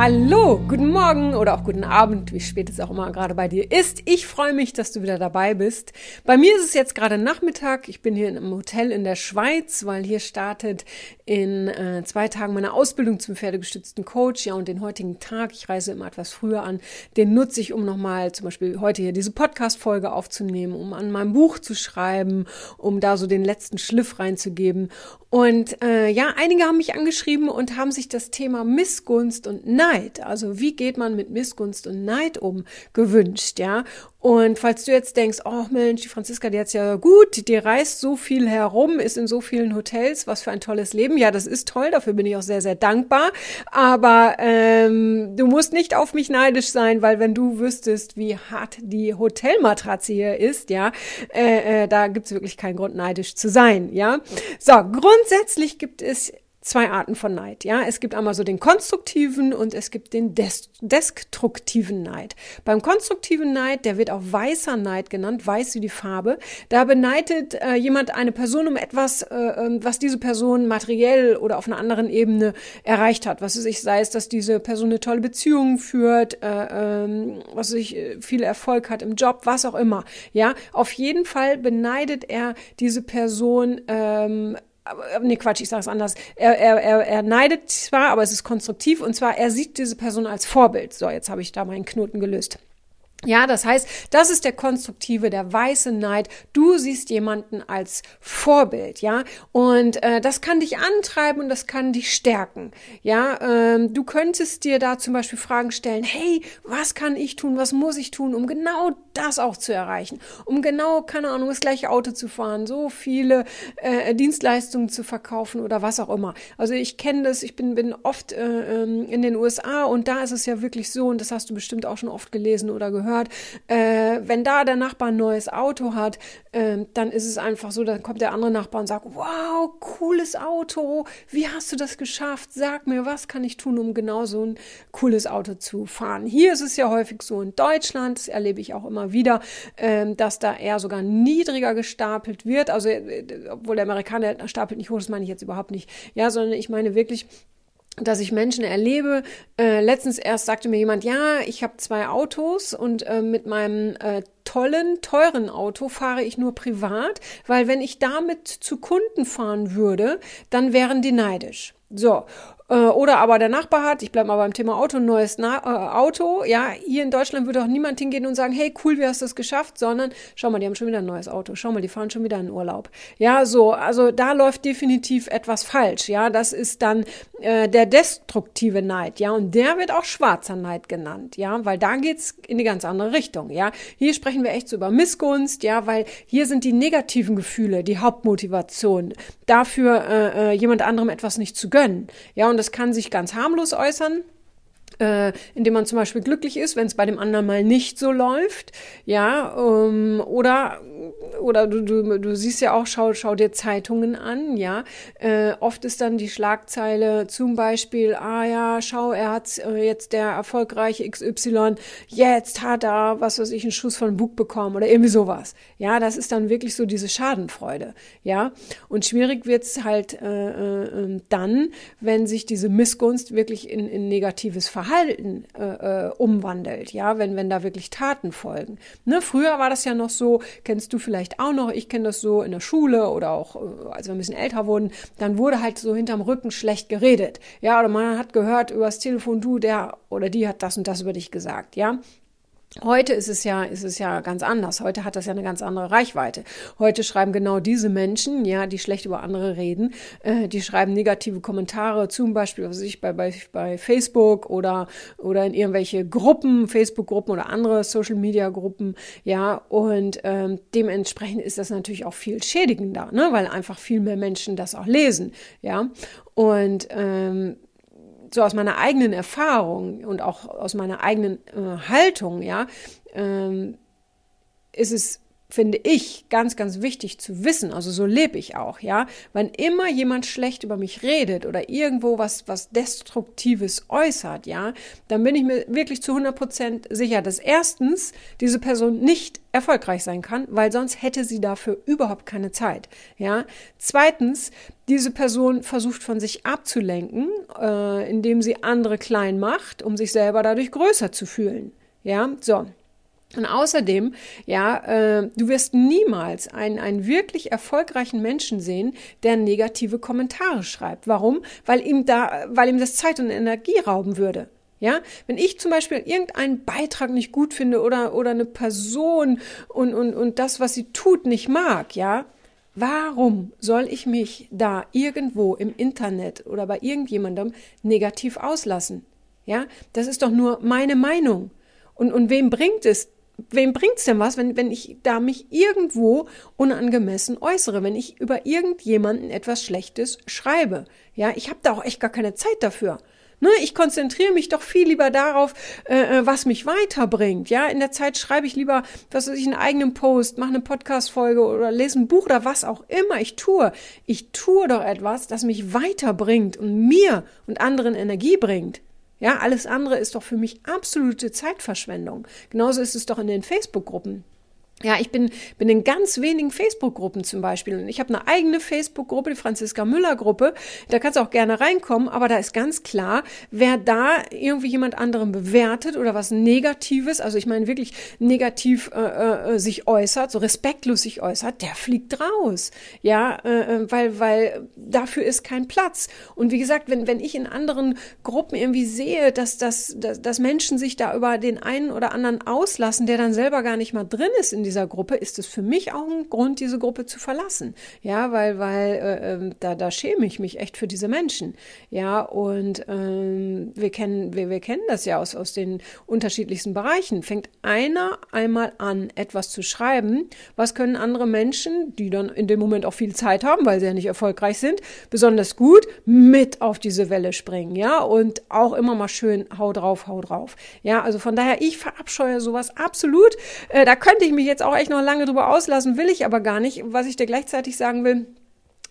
Hallo, guten Morgen oder auch guten Abend, wie spät es auch immer gerade bei dir ist. Ich freue mich, dass du wieder dabei bist. Bei mir ist es jetzt gerade Nachmittag. Ich bin hier einem Hotel in der Schweiz, weil hier startet in äh, zwei Tagen meine Ausbildung zum pferdegestützten Coach. Ja, und den heutigen Tag, ich reise immer etwas früher an, den nutze ich, um nochmal zum Beispiel heute hier diese Podcast-Folge aufzunehmen, um an meinem Buch zu schreiben, um da so den letzten Schliff reinzugeben. Und äh, ja, einige haben mich angeschrieben und haben sich das Thema Missgunst und Neid, also wie geht man mit Missgunst und Neid um, gewünscht, ja. Und falls du jetzt denkst, oh Mensch, die Franziska, die hat's ja gut, die reist so viel herum, ist in so vielen Hotels, was für ein tolles Leben. Ja, das ist toll, dafür bin ich auch sehr, sehr dankbar. Aber ähm, du musst nicht auf mich neidisch sein, weil wenn du wüsstest, wie hart die Hotelmatratze hier ist, ja, äh, äh, da gibt's wirklich keinen Grund, neidisch zu sein, ja. So, grundsätzlich gibt es zwei Arten von Neid. Ja, es gibt einmal so den konstruktiven und es gibt den des destruktiven Neid. Beim konstruktiven Neid, der wird auch weißer Neid genannt, weiß wie die Farbe. Da beneidet äh, jemand eine Person um etwas, äh, ähm, was diese Person materiell oder auf einer anderen Ebene erreicht hat. Was weiß ich, sei es, dass diese Person eine tolle Beziehung führt, äh, ähm, was weiß ich, äh, viel Erfolg hat im Job, was auch immer. Ja, auf jeden Fall beneidet er diese Person ähm, nee, Quatsch, ich sage es anders. Er, er, er, er neidet zwar, aber es ist konstruktiv und zwar, er sieht diese Person als Vorbild. So, jetzt habe ich da meinen Knoten gelöst. Ja, das heißt, das ist der konstruktive, der weiße Neid. Du siehst jemanden als Vorbild, ja, und äh, das kann dich antreiben und das kann dich stärken, ja. Ähm, du könntest dir da zum Beispiel Fragen stellen: Hey, was kann ich tun? Was muss ich tun, um genau das auch zu erreichen? Um genau, keine Ahnung, das gleiche Auto zu fahren, so viele äh, Dienstleistungen zu verkaufen oder was auch immer. Also ich kenne das. Ich bin bin oft äh, ähm, in den USA und da ist es ja wirklich so und das hast du bestimmt auch schon oft gelesen oder gehört äh, wenn da der Nachbar ein neues Auto hat, äh, dann ist es einfach so, dann kommt der andere Nachbar und sagt, wow, cooles Auto, wie hast du das geschafft? Sag mir, was kann ich tun, um genau so ein cooles Auto zu fahren? Hier ist es ja häufig so in Deutschland, das erlebe ich auch immer wieder, äh, dass da eher sogar niedriger gestapelt wird. Also, äh, obwohl der Amerikaner stapelt nicht hoch, das meine ich jetzt überhaupt nicht. Ja, sondern ich meine wirklich, dass ich Menschen erlebe. Äh, letztens erst sagte mir jemand, ja, ich habe zwei Autos und äh, mit meinem äh, tollen, teuren Auto fahre ich nur privat, weil wenn ich damit zu Kunden fahren würde, dann wären die neidisch. So, oder aber der Nachbar hat, ich bleibe mal beim Thema Auto, ein neues Na äh, Auto. Ja, hier in Deutschland würde auch niemand hingehen und sagen, hey, cool, wie hast du das geschafft? Sondern, schau mal, die haben schon wieder ein neues Auto. Schau mal, die fahren schon wieder in Urlaub. Ja, so, also da läuft definitiv etwas falsch. Ja, das ist dann äh, der destruktive Neid. Ja, und der wird auch schwarzer Neid genannt. Ja, weil da geht's in die ganz andere Richtung. Ja, hier sprechen wir echt so über Missgunst. Ja, weil hier sind die negativen Gefühle die Hauptmotivation dafür, äh, äh jemand anderem etwas nicht zu gönnen. Ja, und das kann sich ganz harmlos äußern äh, indem man zum Beispiel glücklich ist, wenn es bei dem anderen mal nicht so läuft, ja, ähm, oder oder du, du, du siehst ja auch, schau, schau dir Zeitungen an, ja, äh, oft ist dann die Schlagzeile zum Beispiel, ah ja, schau, er hat äh, jetzt der erfolgreiche XY, jetzt hat er, was weiß ich, einen Schuss von Bug bekommen oder irgendwie sowas, ja, das ist dann wirklich so diese Schadenfreude, ja, und schwierig wird's halt äh, äh, ähm, dann, wenn sich diese Missgunst wirklich in, in negatives Verhalten Verhalten äh, äh, umwandelt, ja, wenn, wenn da wirklich Taten folgen. Ne? Früher war das ja noch so, kennst du vielleicht auch noch, ich kenne das so in der Schule oder auch, äh, als wir ein bisschen älter wurden, dann wurde halt so hinterm Rücken schlecht geredet. Ja, oder man hat gehört übers Telefon, du, der oder die hat das und das über dich gesagt, ja. Heute ist es ja, ist es ja ganz anders. Heute hat das ja eine ganz andere Reichweite. Heute schreiben genau diese Menschen, ja, die schlecht über andere reden, äh, die schreiben negative Kommentare, zum Beispiel, was ich bei, bei, bei Facebook oder, oder in irgendwelche Gruppen, Facebook-Gruppen oder andere Social-Media-Gruppen, ja, und ähm, dementsprechend ist das natürlich auch viel schädigender, ne, weil einfach viel mehr Menschen das auch lesen, ja. Und ähm, so aus meiner eigenen Erfahrung und auch aus meiner eigenen äh, Haltung, ja, ähm, ist es finde ich ganz, ganz wichtig zu wissen. Also so lebe ich auch, ja. Wenn immer jemand schlecht über mich redet oder irgendwo was, was Destruktives äußert, ja, dann bin ich mir wirklich zu 100 Prozent sicher, dass erstens diese Person nicht erfolgreich sein kann, weil sonst hätte sie dafür überhaupt keine Zeit, ja. Zweitens, diese Person versucht von sich abzulenken, äh, indem sie andere klein macht, um sich selber dadurch größer zu fühlen, ja. So. Und außerdem, ja, äh, du wirst niemals einen, einen wirklich erfolgreichen Menschen sehen, der negative Kommentare schreibt. Warum? Weil ihm da, weil ihm das Zeit und Energie rauben würde. Ja, wenn ich zum Beispiel irgendeinen Beitrag nicht gut finde oder, oder eine Person und, und, und das, was sie tut, nicht mag, ja, warum soll ich mich da irgendwo im Internet oder bei irgendjemandem negativ auslassen? Ja, das ist doch nur meine Meinung. Und, und wem bringt es, wem bringt's denn was, wenn, wenn ich da mich irgendwo unangemessen äußere, wenn ich über irgendjemanden etwas Schlechtes schreibe? Ja, ich habe da auch echt gar keine Zeit dafür. Ne, ich konzentriere mich doch viel lieber darauf, äh, äh, was mich weiterbringt. Ja, in der Zeit schreibe ich lieber, was weiß ich, einen eigenen Post, mache eine Podcast-Folge oder lese ein Buch oder was auch immer ich tue. Ich tue doch etwas, das mich weiterbringt und mir und anderen Energie bringt. Ja, alles andere ist doch für mich absolute Zeitverschwendung. Genauso ist es doch in den Facebook-Gruppen. Ja, ich bin, bin in ganz wenigen Facebook-Gruppen zum Beispiel. Und ich habe eine eigene Facebook-Gruppe, die Franziska Müller-Gruppe. Da kannst du auch gerne reinkommen, aber da ist ganz klar, wer da irgendwie jemand anderen bewertet oder was Negatives, also ich meine wirklich negativ äh, äh, sich äußert, so respektlos sich äußert, der fliegt raus. Ja, äh, äh, weil, weil dafür ist kein Platz. Und wie gesagt, wenn, wenn ich in anderen Gruppen irgendwie sehe, dass, dass, dass, dass Menschen sich da über den einen oder anderen auslassen, der dann selber gar nicht mal drin ist in dieser Gruppe, ist es für mich auch ein Grund, diese Gruppe zu verlassen. Ja, weil, weil äh, ähm, da, da schäme ich mich echt für diese Menschen. Ja, und ähm, wir kennen, wir, wir kennen das ja aus, aus den unterschiedlichsten Bereichen. Fängt einer einmal an, etwas zu schreiben, was können andere Menschen, die dann in dem Moment auch viel Zeit haben, weil sie ja nicht erfolgreich sind, besonders gut mit auf diese Welle springen, ja, und auch immer mal schön hau drauf, hau drauf. Ja, also von daher, ich verabscheue sowas absolut. Äh, da könnte ich mich jetzt jetzt auch echt noch lange drüber auslassen, will ich aber gar nicht. Was ich dir gleichzeitig sagen will,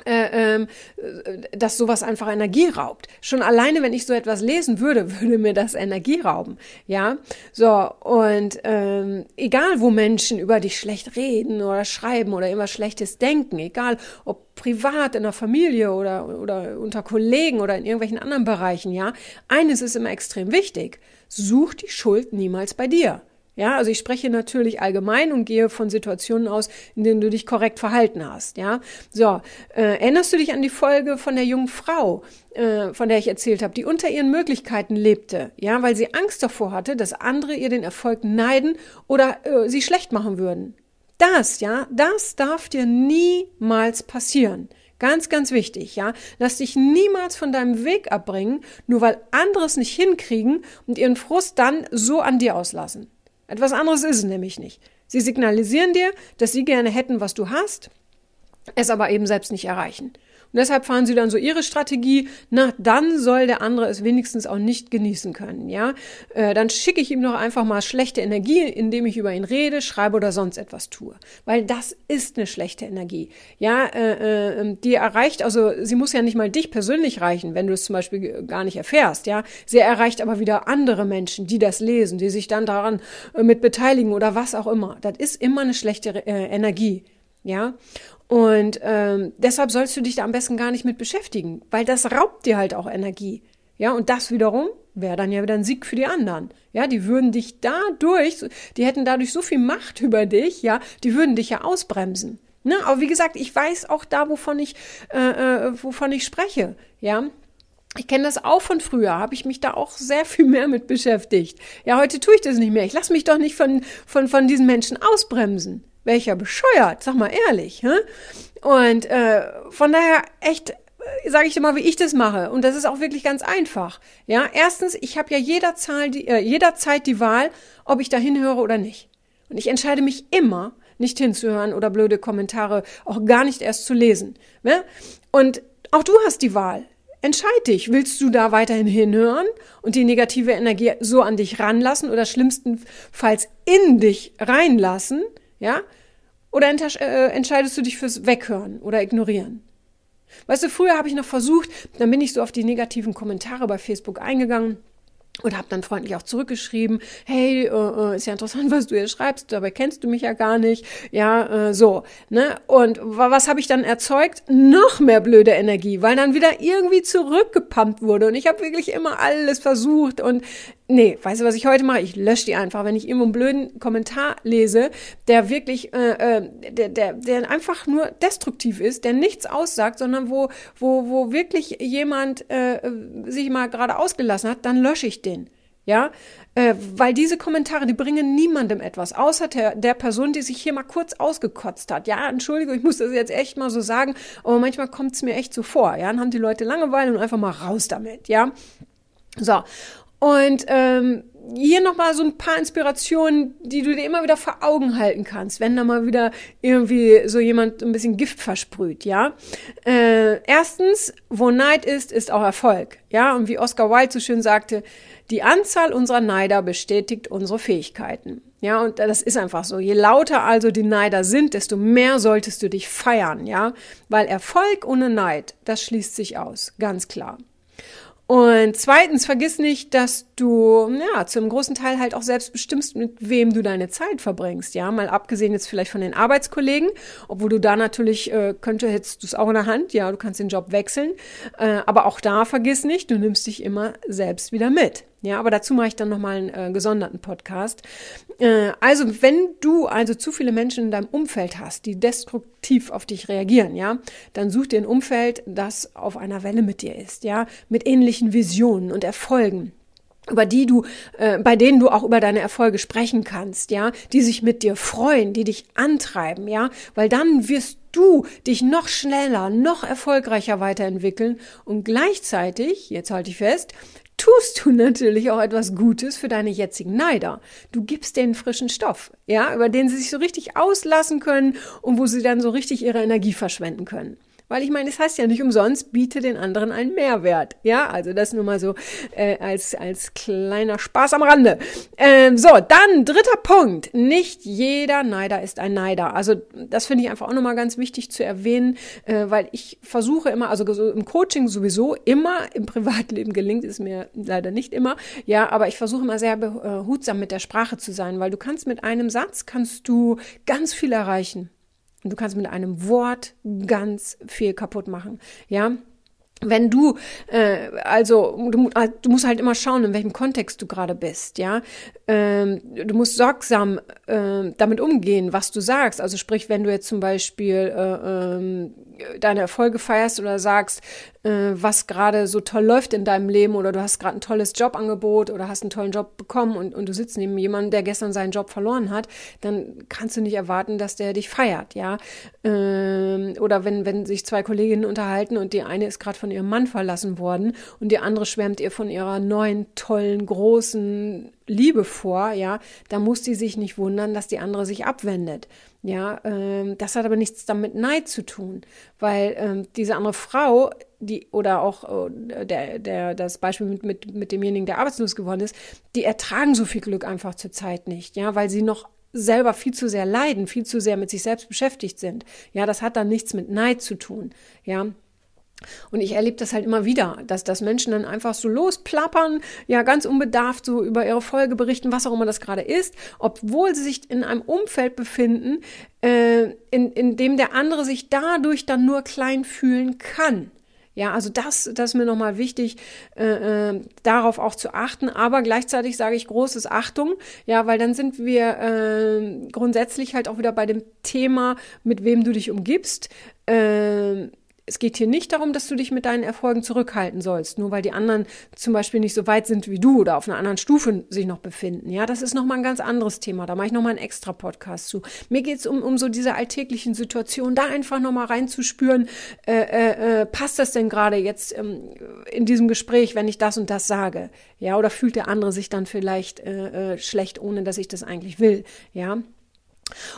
äh, ähm, äh, dass sowas einfach Energie raubt. Schon alleine, wenn ich so etwas lesen würde, würde mir das Energie rauben. Ja, so und ähm, egal, wo Menschen über dich schlecht reden oder schreiben oder immer Schlechtes denken, egal ob privat in der Familie oder oder unter Kollegen oder in irgendwelchen anderen Bereichen, ja, eines ist immer extrem wichtig: Such die Schuld niemals bei dir. Ja, also ich spreche natürlich allgemein und gehe von Situationen aus, in denen du dich korrekt verhalten hast. Ja, so äh, erinnerst du dich an die Folge von der jungen Frau, äh, von der ich erzählt habe, die unter ihren Möglichkeiten lebte, ja, weil sie Angst davor hatte, dass andere ihr den Erfolg neiden oder äh, sie schlecht machen würden. Das, ja, das darf dir niemals passieren. Ganz, ganz wichtig, ja. Lass dich niemals von deinem Weg abbringen, nur weil andere es nicht hinkriegen und ihren Frust dann so an dir auslassen. Etwas anderes ist es nämlich nicht. Sie signalisieren dir, dass sie gerne hätten, was du hast, es aber eben selbst nicht erreichen. Und deshalb fahren sie dann so ihre Strategie, na, dann soll der andere es wenigstens auch nicht genießen können, ja. Äh, dann schicke ich ihm noch einfach mal schlechte Energie, indem ich über ihn rede, schreibe oder sonst etwas tue. Weil das ist eine schlechte Energie. Ja, äh, äh, die erreicht, also sie muss ja nicht mal dich persönlich reichen, wenn du es zum Beispiel gar nicht erfährst, ja. Sie erreicht aber wieder andere Menschen, die das lesen, die sich dann daran äh, mit beteiligen oder was auch immer. Das ist immer eine schlechte äh, Energie. Ja, und ähm, deshalb sollst du dich da am besten gar nicht mit beschäftigen, weil das raubt dir halt auch Energie. Ja, und das wiederum wäre dann ja wieder ein Sieg für die anderen. Ja, die würden dich dadurch, die hätten dadurch so viel Macht über dich, ja, die würden dich ja ausbremsen. Ne? Aber wie gesagt, ich weiß auch da, wovon ich, äh, äh, wovon ich spreche. Ja, ich kenne das auch von früher, habe ich mich da auch sehr viel mehr mit beschäftigt. Ja, heute tue ich das nicht mehr. Ich lasse mich doch nicht von, von, von diesen Menschen ausbremsen welcher bescheuert, sag mal ehrlich. Hä? Und äh, von daher echt äh, sage ich dir mal, wie ich das mache. Und das ist auch wirklich ganz einfach. Ja, erstens, ich habe ja jederzeit die, äh, jederzeit die Wahl, ob ich da hinhöre oder nicht. Und ich entscheide mich immer, nicht hinzuhören oder blöde Kommentare auch gar nicht erst zu lesen. Ne? Und auch du hast die Wahl. Entscheid dich. Willst du da weiterhin hinhören und die negative Energie so an dich ranlassen oder schlimmstenfalls in dich reinlassen? Ja? Oder äh, entscheidest du dich fürs Weghören oder Ignorieren? Weißt du, früher habe ich noch versucht, dann bin ich so auf die negativen Kommentare bei Facebook eingegangen und habe dann freundlich auch zurückgeschrieben, hey, äh, äh, ist ja interessant, was du hier schreibst, dabei kennst du mich ja gar nicht, ja, äh, so, ne? Und was habe ich dann erzeugt? Noch mehr blöde Energie, weil dann wieder irgendwie zurückgepumpt wurde und ich habe wirklich immer alles versucht und Nee, weißt du, was ich heute mache? Ich lösche die einfach, wenn ich irgendwo einen blöden Kommentar lese, der wirklich, äh, äh, der, der, der einfach nur destruktiv ist, der nichts aussagt, sondern wo, wo, wo wirklich jemand äh, sich mal gerade ausgelassen hat, dann lösche ich den. Ja, äh, weil diese Kommentare, die bringen niemandem etwas, außer der, der Person, die sich hier mal kurz ausgekotzt hat. Ja, Entschuldigung, ich muss das jetzt echt mal so sagen, aber manchmal kommt es mir echt so vor. Ja, dann haben die Leute Langeweile und einfach mal raus damit. Ja, so. Und ähm, hier nochmal so ein paar Inspirationen, die du dir immer wieder vor Augen halten kannst, wenn da mal wieder irgendwie so jemand ein bisschen Gift versprüht, ja. Äh, erstens, wo Neid ist, ist auch Erfolg, ja. Und wie Oscar Wilde so schön sagte, die Anzahl unserer Neider bestätigt unsere Fähigkeiten. Ja, und das ist einfach so. Je lauter also die Neider sind, desto mehr solltest du dich feiern, ja. Weil Erfolg ohne Neid, das schließt sich aus, ganz klar. Und zweitens, vergiss nicht, dass du, ja, zum großen Teil halt auch selbst bestimmst, mit wem du deine Zeit verbringst, ja. Mal abgesehen jetzt vielleicht von den Arbeitskollegen, obwohl du da natürlich, äh, könnte, hättest du es auch in der Hand, ja, du kannst den Job wechseln. Äh, aber auch da vergiss nicht, du nimmst dich immer selbst wieder mit. Ja, aber dazu mache ich dann nochmal einen äh, gesonderten Podcast. Äh, also, wenn du also zu viele Menschen in deinem Umfeld hast, die destruktiv auf dich reagieren, ja, dann such dir ein Umfeld, das auf einer Welle mit dir ist, ja, mit ähnlichen Visionen und Erfolgen über die du, äh, bei denen du auch über deine Erfolge sprechen kannst, ja, die sich mit dir freuen, die dich antreiben, ja, weil dann wirst du dich noch schneller, noch erfolgreicher weiterentwickeln und gleichzeitig, jetzt halte ich fest, tust du natürlich auch etwas Gutes für deine jetzigen Neider. Du gibst denen frischen Stoff, ja, über den sie sich so richtig auslassen können und wo sie dann so richtig ihre Energie verschwenden können. Weil ich meine, es heißt ja nicht umsonst, biete den anderen einen Mehrwert. Ja, also das nur mal so äh, als, als kleiner Spaß am Rande. Ähm, so, dann dritter Punkt. Nicht jeder Neider ist ein Neider. Also das finde ich einfach auch nochmal ganz wichtig zu erwähnen, äh, weil ich versuche immer, also so im Coaching sowieso immer, im Privatleben gelingt es mir leider nicht immer, ja, aber ich versuche immer sehr behutsam mit der Sprache zu sein, weil du kannst mit einem Satz, kannst du ganz viel erreichen. Und du kannst mit einem Wort ganz viel kaputt machen. Ja, wenn du, äh, also du, du, musst halt immer schauen, in welchem Kontext du gerade bist, ja. Ähm, du musst sorgsam äh, damit umgehen, was du sagst. Also sprich, wenn du jetzt zum Beispiel äh, ähm, deine Erfolge feierst oder sagst, äh, was gerade so toll läuft in deinem Leben oder du hast gerade ein tolles Jobangebot oder hast einen tollen Job bekommen und, und du sitzt neben jemandem, der gestern seinen Job verloren hat, dann kannst du nicht erwarten, dass der dich feiert, ja. Ähm, oder wenn, wenn sich zwei Kolleginnen unterhalten und die eine ist gerade von ihrem Mann verlassen worden und die andere schwärmt ihr von ihrer neuen, tollen, großen Liebe vor, ja, da muss die sich nicht wundern, dass die andere sich abwendet. Ja, ähm, das hat aber nichts damit Neid zu tun, weil ähm, diese andere Frau, die oder auch äh, der, der, das Beispiel mit, mit, mit demjenigen, der arbeitslos geworden ist, die ertragen so viel Glück einfach zur Zeit nicht, ja, weil sie noch selber viel zu sehr leiden, viel zu sehr mit sich selbst beschäftigt sind. Ja, das hat dann nichts mit Neid zu tun. Ja, und ich erlebe das halt immer wieder, dass, dass Menschen dann einfach so losplappern, ja, ganz unbedarft so über ihre Folge berichten, was auch immer das gerade ist, obwohl sie sich in einem Umfeld befinden, äh, in, in dem der andere sich dadurch dann nur klein fühlen kann. Ja, also das, das ist mir nochmal wichtig, äh, äh, darauf auch zu achten. Aber gleichzeitig sage ich großes Achtung, ja, weil dann sind wir äh, grundsätzlich halt auch wieder bei dem Thema, mit wem du dich umgibst. Äh, es geht hier nicht darum, dass du dich mit deinen Erfolgen zurückhalten sollst, nur weil die anderen zum Beispiel nicht so weit sind wie du oder auf einer anderen Stufe sich noch befinden. Ja, das ist nochmal ein ganz anderes Thema. Da mache ich nochmal einen extra Podcast zu. Mir geht es um, um so diese alltäglichen Situationen, da einfach nochmal reinzuspüren, äh, äh, äh, passt das denn gerade jetzt ähm, in diesem Gespräch, wenn ich das und das sage? Ja, oder fühlt der andere sich dann vielleicht äh, äh, schlecht, ohne dass ich das eigentlich will? Ja.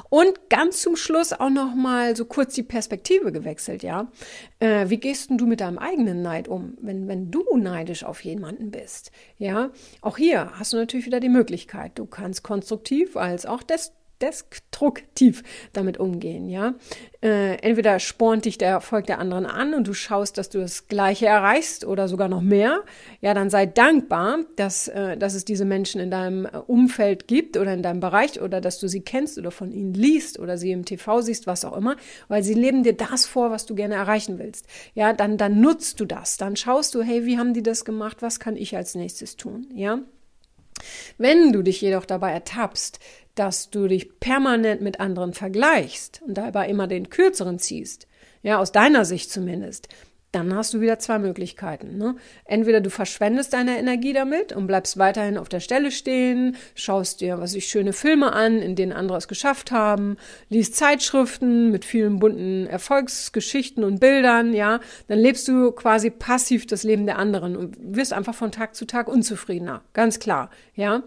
Und ganz zum Schluss auch noch mal so kurz die Perspektive gewechselt, ja. Äh, wie gehst denn du mit deinem eigenen Neid um, wenn, wenn du neidisch auf jemanden bist? Ja, auch hier hast du natürlich wieder die Möglichkeit. Du kannst konstruktiv als auch des destruktiv damit umgehen, ja. Äh, entweder spornt dich der Erfolg der anderen an und du schaust, dass du das Gleiche erreichst oder sogar noch mehr. Ja, dann sei dankbar, dass, äh, dass es diese Menschen in deinem äh, Umfeld gibt oder in deinem Bereich oder dass du sie kennst oder von ihnen liest oder sie im TV siehst, was auch immer, weil sie leben dir das vor, was du gerne erreichen willst. Ja, dann, dann nutzt du das. Dann schaust du, hey, wie haben die das gemacht? Was kann ich als nächstes tun? Ja. Wenn du dich jedoch dabei ertappst, dass du dich permanent mit anderen vergleichst und dabei immer den kürzeren ziehst, ja, aus deiner Sicht zumindest, dann hast du wieder zwei Möglichkeiten. Ne? Entweder du verschwendest deine Energie damit und bleibst weiterhin auf der Stelle stehen, schaust dir, was ich schöne Filme an, in denen andere es geschafft haben, liest Zeitschriften mit vielen bunten Erfolgsgeschichten und Bildern, ja, dann lebst du quasi passiv das Leben der anderen und wirst einfach von Tag zu Tag unzufriedener, ganz klar, ja.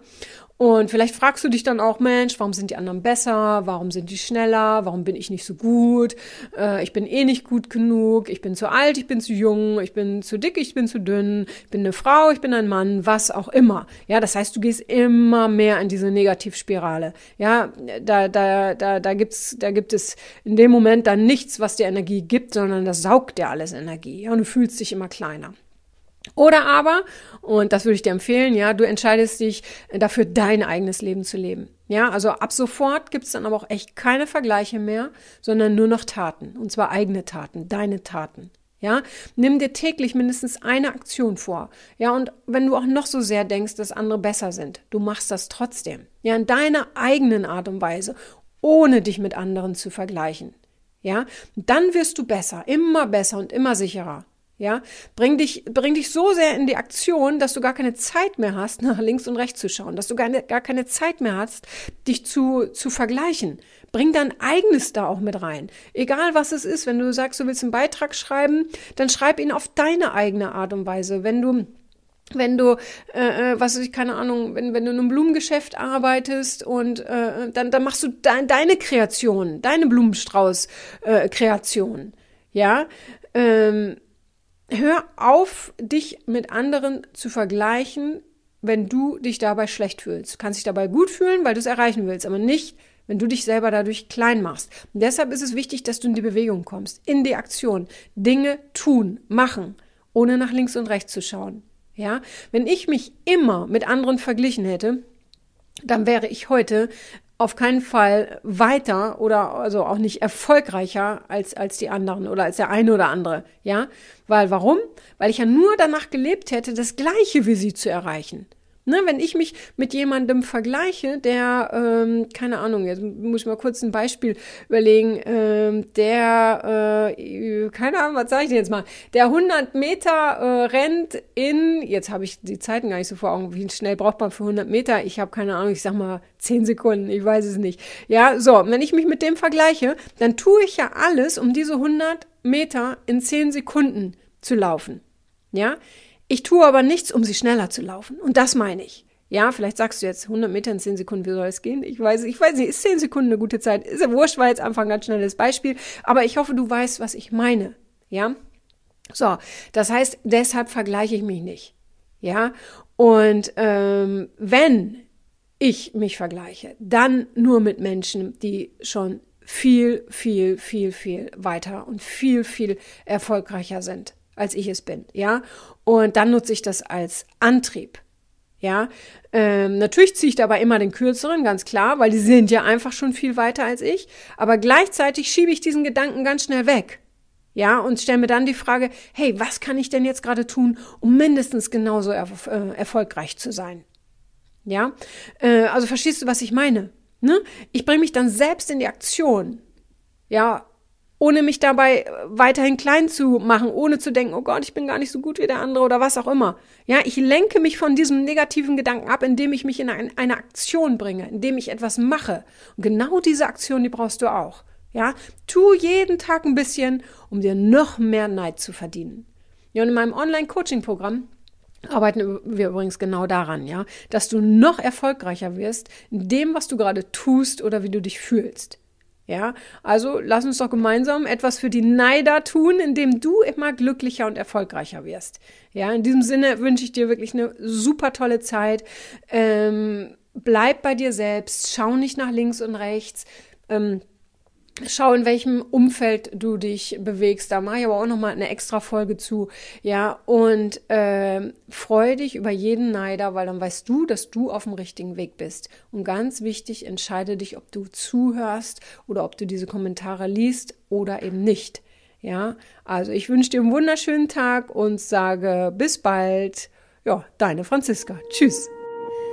Und vielleicht fragst du dich dann auch, Mensch, warum sind die anderen besser? Warum sind die schneller? Warum bin ich nicht so gut? Äh, ich bin eh nicht gut genug. Ich bin zu alt, ich bin zu jung, ich bin zu dick, ich bin zu dünn. Ich bin eine Frau, ich bin ein Mann, was auch immer. Ja, das heißt, du gehst immer mehr in diese Negativspirale. Ja, da, da, da, da gibt's, da gibt es in dem Moment dann nichts, was dir Energie gibt, sondern das saugt dir alles Energie. Ja, und du fühlst dich immer kleiner. Oder aber, und das würde ich dir empfehlen, ja, du entscheidest dich dafür, dein eigenes Leben zu leben. Ja, also ab sofort gibt es dann aber auch echt keine Vergleiche mehr, sondern nur noch Taten. Und zwar eigene Taten, deine Taten. Ja, nimm dir täglich mindestens eine Aktion vor. Ja, und wenn du auch noch so sehr denkst, dass andere besser sind, du machst das trotzdem. Ja, in deiner eigenen Art und Weise, ohne dich mit anderen zu vergleichen. Ja, dann wirst du besser, immer besser und immer sicherer. Ja, bring dich, bring dich so sehr in die Aktion, dass du gar keine Zeit mehr hast, nach links und rechts zu schauen, dass du gar, gar keine Zeit mehr hast, dich zu, zu vergleichen. Bring dein eigenes da auch mit rein. Egal was es ist, wenn du sagst, du willst einen Beitrag schreiben, dann schreib ihn auf deine eigene Art und Weise. Wenn du wenn du, äh, äh was ich keine Ahnung, wenn, wenn du in einem Blumengeschäft arbeitest und äh, dann, dann machst du de deine Kreation, deine Blumenstrauß-Kreation, äh, ja. Ähm, hör auf, dich mit anderen zu vergleichen, wenn du dich dabei schlecht fühlst. Du kannst dich dabei gut fühlen, weil du es erreichen willst, aber nicht, wenn du dich selber dadurch klein machst. Und deshalb ist es wichtig, dass du in die Bewegung kommst, in die Aktion, Dinge tun, machen, ohne nach links und rechts zu schauen. Ja, wenn ich mich immer mit anderen verglichen hätte, dann wäre ich heute auf keinen Fall weiter oder also auch nicht erfolgreicher als, als die anderen oder als der eine oder andere. Ja, weil warum? Weil ich ja nur danach gelebt hätte, das Gleiche wie sie zu erreichen. Ne, wenn ich mich mit jemandem vergleiche, der, ähm, keine Ahnung, jetzt muss ich mal kurz ein Beispiel überlegen, ähm, der, äh, keine Ahnung, was sage ich denn jetzt mal, der 100 Meter äh, rennt in, jetzt habe ich die Zeiten gar nicht so vor Augen, wie schnell braucht man für 100 Meter? Ich habe keine Ahnung, ich sag mal 10 Sekunden, ich weiß es nicht. Ja, so, wenn ich mich mit dem vergleiche, dann tue ich ja alles, um diese 100 Meter in 10 Sekunden zu laufen. Ja, ich tue aber nichts, um sie schneller zu laufen. Und das meine ich. Ja, vielleicht sagst du jetzt 100 Meter in 10 Sekunden, wie soll es gehen? Ich weiß, ich weiß nicht, ist 10 Sekunden eine gute Zeit? Ist ja wurscht, war jetzt einfach ein ganz schnelles Beispiel. Aber ich hoffe, du weißt, was ich meine. Ja? So, das heißt, deshalb vergleiche ich mich nicht. Ja? Und ähm, wenn ich mich vergleiche, dann nur mit Menschen, die schon viel, viel, viel, viel weiter und viel, viel erfolgreicher sind als ich es bin, ja. Und dann nutze ich das als Antrieb, ja. Ähm, natürlich ziehe ich dabei immer den kürzeren, ganz klar, weil die sind ja einfach schon viel weiter als ich. Aber gleichzeitig schiebe ich diesen Gedanken ganz schnell weg. Ja, und stelle mir dann die Frage, hey, was kann ich denn jetzt gerade tun, um mindestens genauso erf äh, erfolgreich zu sein? Ja, äh, also verstehst du, was ich meine? Ne? Ich bringe mich dann selbst in die Aktion. Ja, ohne mich dabei äh, weiterhin klein zu machen, ohne zu denken, oh Gott, ich bin gar nicht so gut wie der andere oder was auch immer. Ja, ich lenke mich von diesem negativen Gedanken ab, indem ich mich in eine, eine Aktion bringe, indem ich etwas mache. Und genau diese Aktion, die brauchst du auch. Ja, tu jeden Tag ein bisschen, um dir noch mehr Neid zu verdienen. Ja, und in meinem Online-Coaching-Programm arbeiten wir übrigens genau daran, ja, dass du noch erfolgreicher wirst in dem, was du gerade tust oder wie du dich fühlst. Ja, also lass uns doch gemeinsam etwas für die Neider tun, indem du immer glücklicher und erfolgreicher wirst. Ja, in diesem Sinne wünsche ich dir wirklich eine super tolle Zeit. Ähm, bleib bei dir selbst, schau nicht nach links und rechts. Ähm, Schau, in welchem Umfeld du dich bewegst. Da mache ich aber auch nochmal eine extra Folge zu. Ja, und äh, freue dich über jeden Neider, weil dann weißt du, dass du auf dem richtigen Weg bist. Und ganz wichtig, entscheide dich, ob du zuhörst oder ob du diese Kommentare liest oder eben nicht. Ja, also ich wünsche dir einen wunderschönen Tag und sage bis bald. Ja, deine Franziska. Tschüss.